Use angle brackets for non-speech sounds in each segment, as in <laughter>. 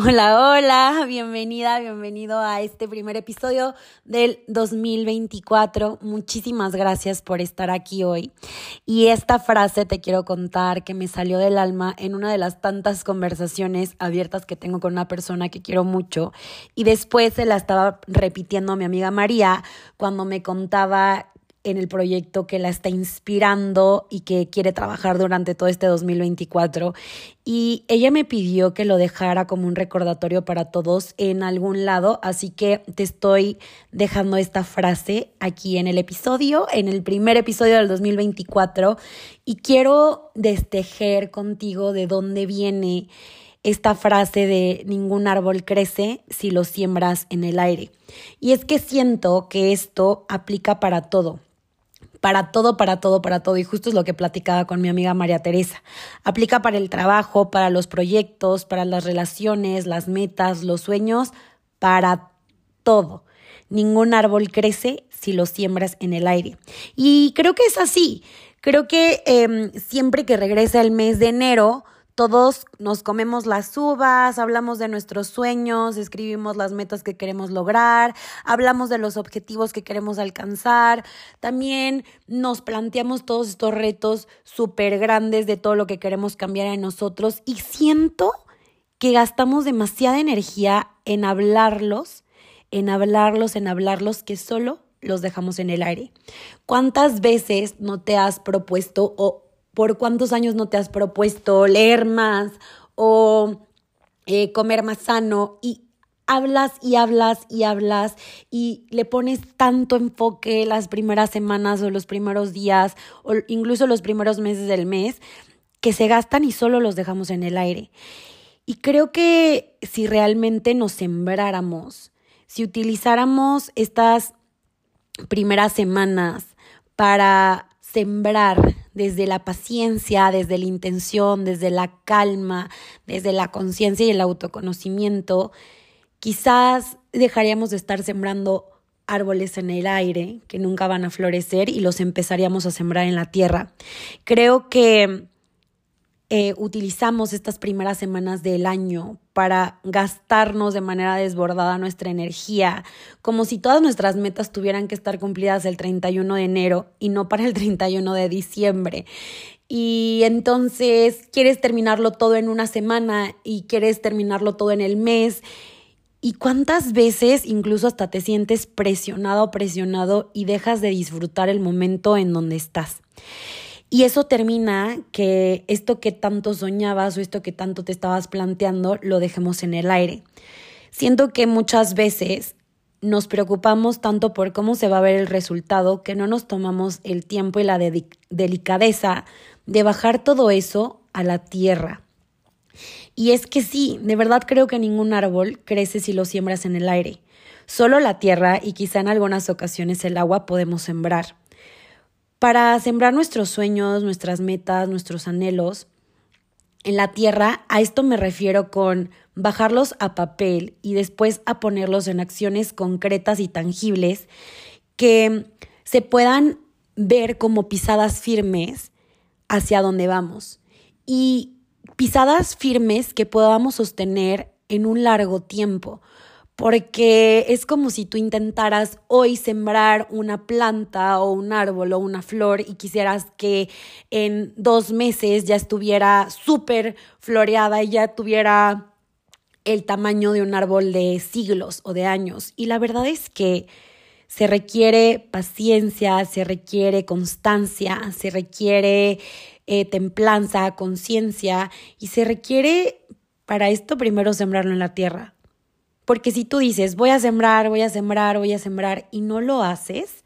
Hola, hola, bienvenida, bienvenido a este primer episodio del 2024. Muchísimas gracias por estar aquí hoy. Y esta frase te quiero contar que me salió del alma en una de las tantas conversaciones abiertas que tengo con una persona que quiero mucho. Y después se la estaba repitiendo a mi amiga María cuando me contaba en el proyecto que la está inspirando y que quiere trabajar durante todo este 2024. Y ella me pidió que lo dejara como un recordatorio para todos en algún lado, así que te estoy dejando esta frase aquí en el episodio, en el primer episodio del 2024, y quiero destejer contigo de dónde viene esta frase de ningún árbol crece si lo siembras en el aire. Y es que siento que esto aplica para todo para todo, para todo, para todo. Y justo es lo que platicaba con mi amiga María Teresa. Aplica para el trabajo, para los proyectos, para las relaciones, las metas, los sueños, para todo. Ningún árbol crece si lo siembras en el aire. Y creo que es así. Creo que em, siempre que regresa el mes de enero, todos nos comemos las uvas, hablamos de nuestros sueños, escribimos las metas que queremos lograr, hablamos de los objetivos que queremos alcanzar. También nos planteamos todos estos retos súper grandes de todo lo que queremos cambiar en nosotros y siento que gastamos demasiada energía en hablarlos, en hablarlos, en hablarlos, que solo los dejamos en el aire. ¿Cuántas veces no te has propuesto o por cuántos años no te has propuesto leer más o eh, comer más sano y hablas y hablas y hablas y le pones tanto enfoque las primeras semanas o los primeros días o incluso los primeros meses del mes que se gastan y solo los dejamos en el aire. Y creo que si realmente nos sembráramos, si utilizáramos estas primeras semanas para sembrar desde la paciencia, desde la intención, desde la calma, desde la conciencia y el autoconocimiento, quizás dejaríamos de estar sembrando árboles en el aire que nunca van a florecer y los empezaríamos a sembrar en la tierra. Creo que eh, utilizamos estas primeras semanas del año para gastarnos de manera desbordada nuestra energía, como si todas nuestras metas tuvieran que estar cumplidas el 31 de enero y no para el 31 de diciembre. Y entonces quieres terminarlo todo en una semana y quieres terminarlo todo en el mes. ¿Y cuántas veces incluso hasta te sientes presionado o presionado y dejas de disfrutar el momento en donde estás? Y eso termina que esto que tanto soñabas o esto que tanto te estabas planteando lo dejemos en el aire. Siento que muchas veces nos preocupamos tanto por cómo se va a ver el resultado que no nos tomamos el tiempo y la delicadeza de bajar todo eso a la tierra. Y es que sí, de verdad creo que ningún árbol crece si lo siembras en el aire. Solo la tierra y quizá en algunas ocasiones el agua podemos sembrar. Para sembrar nuestros sueños, nuestras metas, nuestros anhelos en la tierra, a esto me refiero con bajarlos a papel y después a ponerlos en acciones concretas y tangibles que se puedan ver como pisadas firmes hacia donde vamos. Y pisadas firmes que podamos sostener en un largo tiempo, porque es como si tú intentaras hoy sembrar una planta o un árbol o una flor y quisieras que en dos meses ya estuviera súper floreada y ya tuviera el tamaño de un árbol de siglos o de años. Y la verdad es que se requiere paciencia, se requiere constancia, se requiere eh, templanza, conciencia y se requiere para esto primero sembrarlo en la tierra porque si tú dices, voy a sembrar, voy a sembrar, voy a sembrar y no lo haces,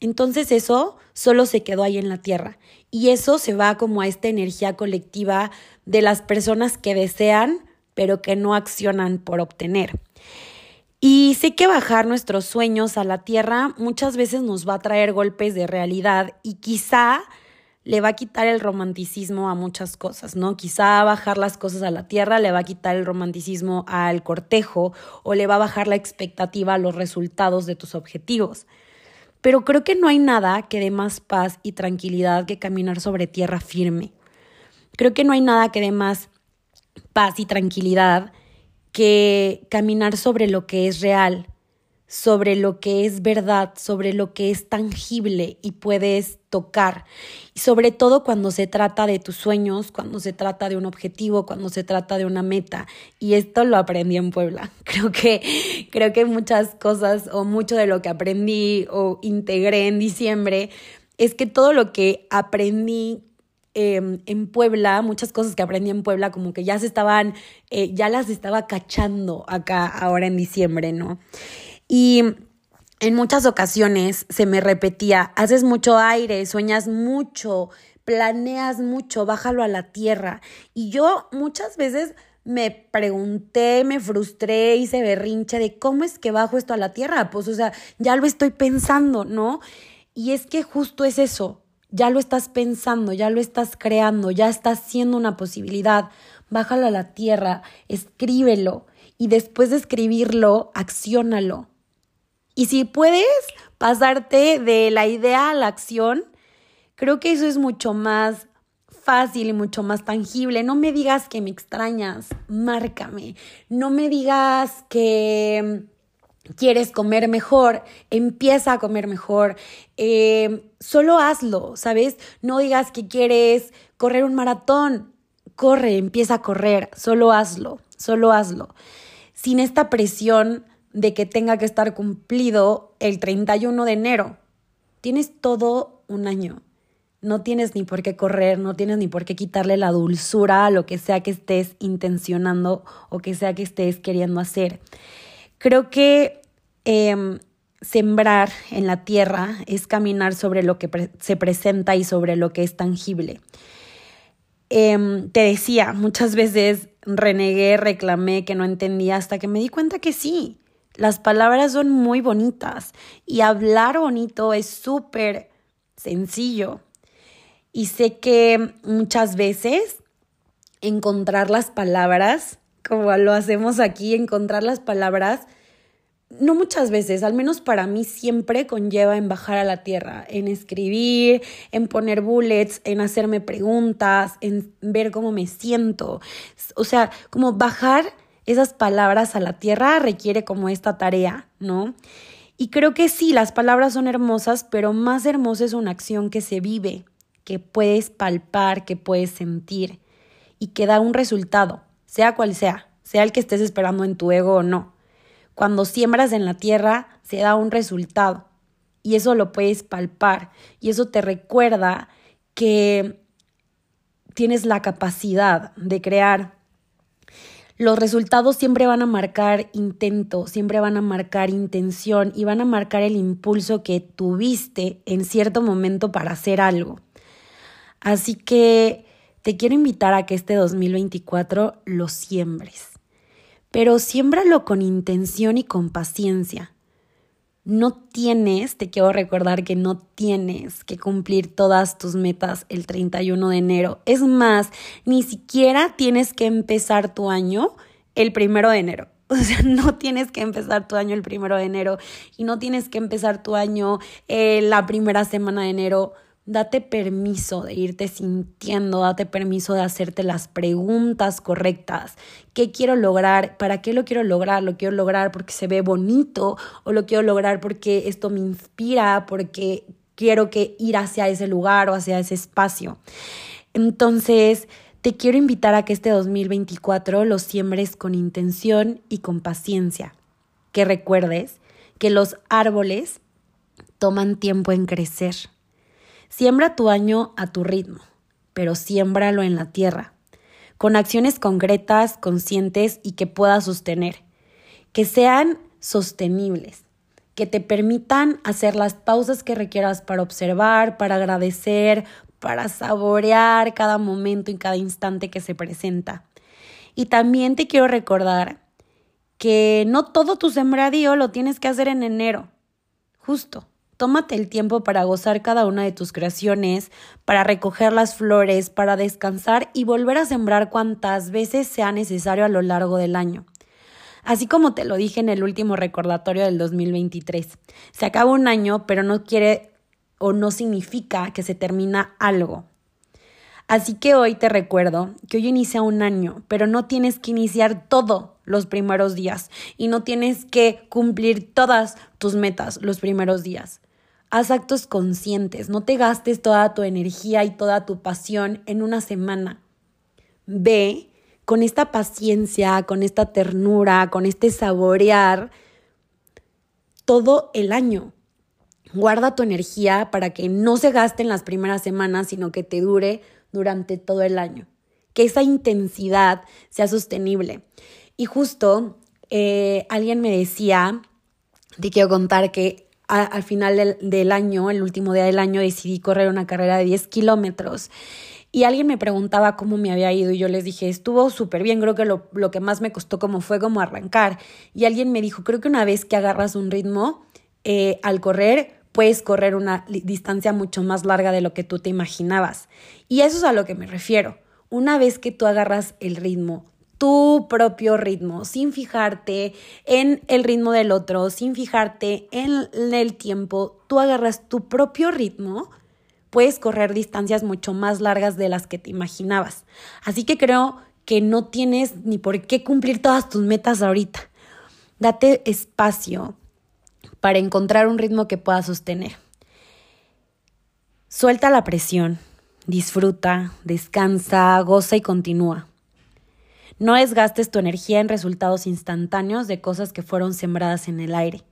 entonces eso solo se quedó ahí en la tierra. Y eso se va como a esta energía colectiva de las personas que desean, pero que no accionan por obtener. Y sé que bajar nuestros sueños a la tierra muchas veces nos va a traer golpes de realidad y quizá le va a quitar el romanticismo a muchas cosas, ¿no? Quizá bajar las cosas a la tierra le va a quitar el romanticismo al cortejo o le va a bajar la expectativa a los resultados de tus objetivos. Pero creo que no hay nada que dé más paz y tranquilidad que caminar sobre tierra firme. Creo que no hay nada que dé más paz y tranquilidad que caminar sobre lo que es real, sobre lo que es verdad, sobre lo que es tangible y puedes tocar. Y sobre todo cuando se trata de tus sueños, cuando se trata de un objetivo, cuando se trata de una meta. Y esto lo aprendí en Puebla. <laughs> Creo que, creo que muchas cosas o mucho de lo que aprendí o integré en diciembre es que todo lo que aprendí em, en Puebla, muchas cosas que aprendí en Puebla, como que ya se estaban, eh, ya las estaba cachando acá ahora en diciembre, ¿no? Y en muchas ocasiones se me repetía, haces mucho aire, sueñas mucho, planeas mucho, bájalo a la tierra. Y yo muchas veces me pregunté, me frustré, hice berrinche de cómo es que bajo esto a la tierra. Pues, o sea, ya lo estoy pensando, ¿no? Y es que justo es eso, ya lo estás pensando, ya lo estás creando, ya estás siendo una posibilidad. Bájalo a la tierra, escríbelo y después de escribirlo, acciónalo. Y si puedes pasarte de la idea a la acción, creo que eso es mucho más fácil y mucho más tangible. No me digas que me extrañas, márcame. No me digas que quieres comer mejor, empieza a comer mejor. Eh, solo hazlo, ¿sabes? No digas que quieres correr un maratón, corre, empieza a correr, solo hazlo, solo hazlo. Sin esta presión de que tenga que estar cumplido el 31 de enero. Tienes todo un año. No tienes ni por qué correr, no tienes ni por qué quitarle la dulzura a lo que sea que estés intencionando o que sea que estés queriendo hacer. Creo que em, sembrar en la tierra es caminar sobre lo que se presenta y sobre lo que es tangible. Em, te decía, muchas veces renegué, reclamé que no entendía hasta que me di cuenta que sí, las palabras son muy bonitas y hablar bonito es súper sencillo. Y sé que muchas veces encontrar las palabras, como lo hacemos aquí, encontrar las palabras, no muchas veces, al menos para mí siempre conlleva en bajar a la tierra, en escribir, en poner bullets, en hacerme preguntas, en ver cómo me siento. O sea, como bajar esas palabras a la tierra requiere como esta tarea, ¿no? Y creo que sí, las palabras son hermosas, pero más hermosa es una acción que se vive, que puedes palpar, que puedes sentir y que da un resultado, sea cual sea, sea el que estés esperando en tu ego o no. Cuando siembras en la tierra, se da un resultado y eso lo puedes palpar y eso te recuerda que tienes la capacidad de crear los resultados siempre van a marcar intento, siempre van a marcar intención y van a marcar el impulso que tuviste en cierto momento para hacer algo. Así que te quiero invitar a que este 2024 lo siembres, pero siémbralo con intención y con paciencia. No tienes, te quiero recordar que no tienes que cumplir todas tus metas el 31 de enero. Es más, ni siquiera tienes que empezar tu año el primero de enero. <laughs> O sea, no tienes que empezar tu año el primero de enero y no tienes que empezar tu año eh, la primera semana de enero date permiso de irte sintiendo, date permiso de hacerte las preguntas correctas. ¿Qué quiero lograr? ¿Para qué lo quiero lograr? ¿Lo quiero lograr porque se ve bonito o lo quiero lograr porque esto me inspira, porque quiero que ir hacia ese lugar o hacia ese espacio? Entonces, te quiero invitar a que este 2024 lo siembres con intención y con paciencia. Que recuerdes que los árboles toman tiempo en crecer Siembra tu año a tu ritmo, pero siémbralo en la tierra, con acciones concretas, conscientes y que puedas sostener, que sean sostenibles, que te permitan hacer las pausas que requieras para observar, para agradecer, para saborear cada momento y cada instante que se presenta. Y también te quiero recordar que no todo tu sembradío lo tienes que hacer en enero. Justo. Tómate el tiempo para gozar cada una de tus creaciones, para recoger las flores, para descansar y volver a sembrar cuantas veces sea necesario a lo largo del año. Así como te lo dije en el último recordatorio del 2023, se acaba un año, pero no quiere o no significa que se termina algo. Así que hoy te recuerdo que hoy inicia un año, pero no tienes que iniciar todo los primeros días y no tienes que cumplir todas tus metas los primeros días. Haz actos conscientes, no te gastes toda tu energía y toda tu pasión en una semana. Ve con esta paciencia, con esta ternura, con este saborear todo el año. Guarda tu energía para que no se gaste en las primeras semanas, sino que te dure durante todo el año. Que esa intensidad sea sostenible. Y justo eh, alguien me decía, te quiero contar que al final del, año, el último día del año, decidí correr una carrera de 10 kilómetros. Y alguien me preguntaba cómo me había ido y yo les dije, estuvo súper bien, creo que lo, lo, que más me costó como fue como arrancar. Y alguien me dijo, creo que una vez que agarras un ritmo, eh, al correr puedes correr una distancia mucho más larga de lo que tú te imaginabas. Y eso es a lo que me refiero. Una vez que tú agarras el ritmo, tu propio ritmo, sin fijarte en el ritmo del otro, sin fijarte en el tiempo, tú agarras tu propio ritmo, puedes correr distancias mucho más largas de las que te imaginabas. Así que creo que no tienes ni por qué cumplir todas tus metas ahorita. Date espacio para encontrar un ritmo que puedas sostener. Suelta la presión, disfruta, descansa, goza y continúa. No desgastes tu energía en resultados instantáneos de cosas que fueron sembradas en el aire.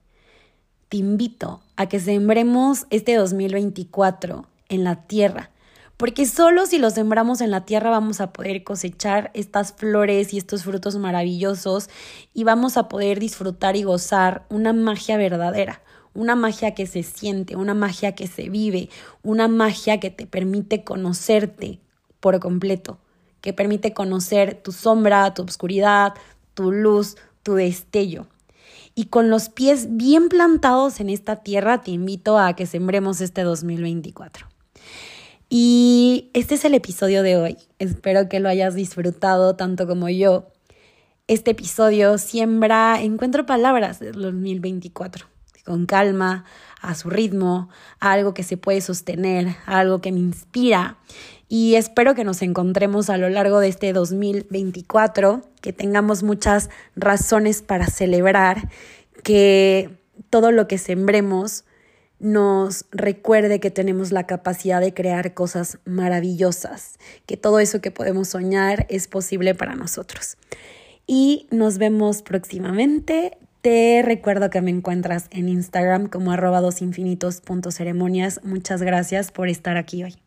Te invito a que sembremos este 2024 en la tierra, porque solo si lo sembramos en la tierra vamos a poder cosechar estas flores y estos frutos maravillosos y vamos a poder disfrutar y gozar una magia verdadera, una magia que se siente, una magia que se vive, una magia que te permite conocerte por completo que permite conocer tu sombra, tu oscuridad, tu luz, tu destello. Y con los pies bien plantados en esta tierra, te invito a que sembremos este 2024. Y este es el episodio de hoy. Espero que lo hayas disfrutado tanto como yo. Este episodio siembra, encuentro palabras del 2024, con calma, a su ritmo, algo que se puede sostener, algo que me inspira y espero que nos encontremos a lo largo de este 2024, que tengamos muchas razones para celebrar, que todo lo que sembremos nos recuerde que tenemos la capacidad de crear cosas maravillosas, que todo eso que podemos soñar es posible para nosotros. Y nos vemos próximamente. Te recuerdo que me encuentras en Instagram como arroba dosinfinitos.ceremonias. Muchas gracias por estar aquí hoy.